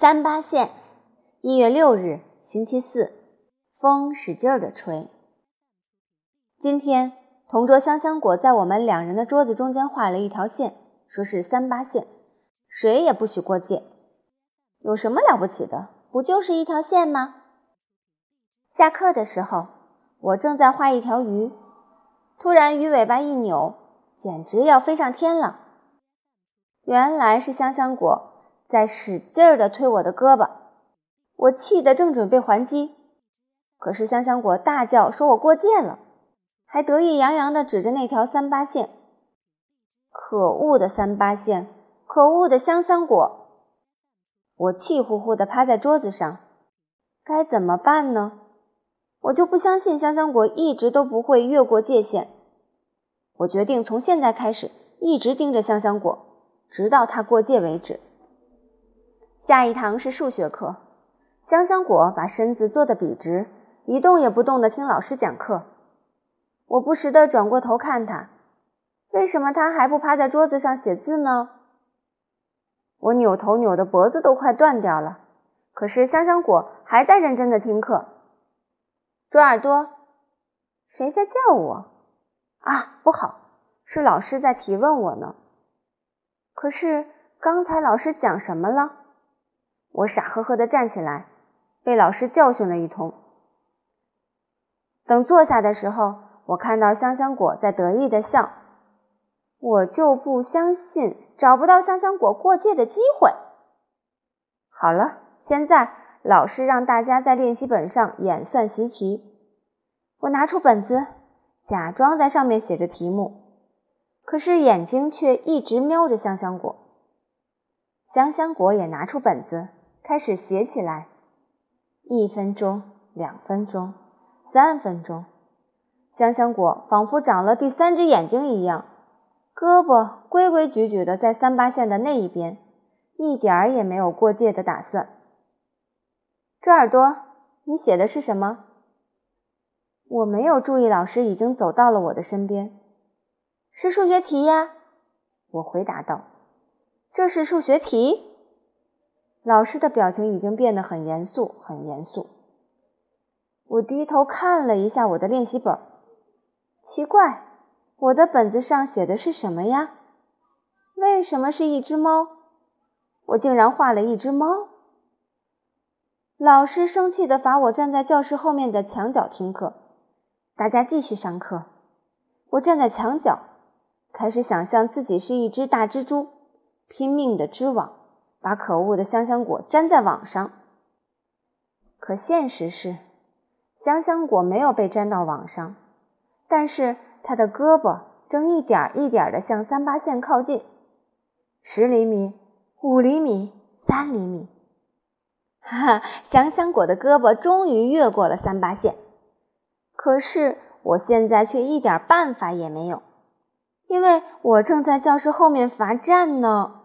三八线，一月六日，星期四，风使劲儿的吹。今天，同桌香香果在我们两人的桌子中间画了一条线，说是三八线，谁也不许过界。有什么了不起的？不就是一条线吗？下课的时候，我正在画一条鱼，突然鱼尾巴一扭，简直要飞上天了。原来是香香果。在使劲儿地推我的胳膊，我气得正准备还击，可是香香果大叫说我过界了，还得意洋洋地指着那条三八线。可恶的三八线，可恶的香香果！我气呼呼地趴在桌子上，该怎么办呢？我就不相信香香果一直都不会越过界限。我决定从现在开始一直盯着香香果，直到它过界为止。下一堂是数学课，香香果把身子坐得笔直，一动也不动地听老师讲课。我不时地转过头看他，为什么他还不趴在桌子上写字呢？我扭头扭得脖子都快断掉了，可是香香果还在认真地听课。猪耳朵，谁在叫我？啊，不好，是老师在提问我呢。可是刚才老师讲什么了？我傻呵呵地站起来，被老师教训了一通。等坐下的时候，我看到香香果在得意地笑，我就不相信找不到香香果过界的机会。好了，现在老师让大家在练习本上演算习题。我拿出本子，假装在上面写着题目，可是眼睛却一直瞄着香香果。香香果也拿出本子。开始写起来，一分钟、两分钟、三分钟，香香果仿佛长了第三只眼睛一样，胳膊规规矩矩的在三八线的那一边，一点儿也没有过界的打算。猪耳朵，你写的是什么？我没有注意，老师已经走到了我的身边。是数学题呀，我回答道。这是数学题。老师的表情已经变得很严肃，很严肃。我低头看了一下我的练习本，奇怪，我的本子上写的是什么呀？为什么是一只猫？我竟然画了一只猫。老师生气地罚我站在教室后面的墙角听课，大家继续上课。我站在墙角，开始想象自己是一只大蜘蛛，拼命地织网。把可恶的香香果粘在网上，可现实是，香香果没有被粘到网上，但是它的胳膊正一点一点地向三八线靠近，十厘米、五厘米、三厘米，哈哈，香香果的胳膊终于越过了三八线，可是我现在却一点办法也没有，因为我正在教室后面罚站呢。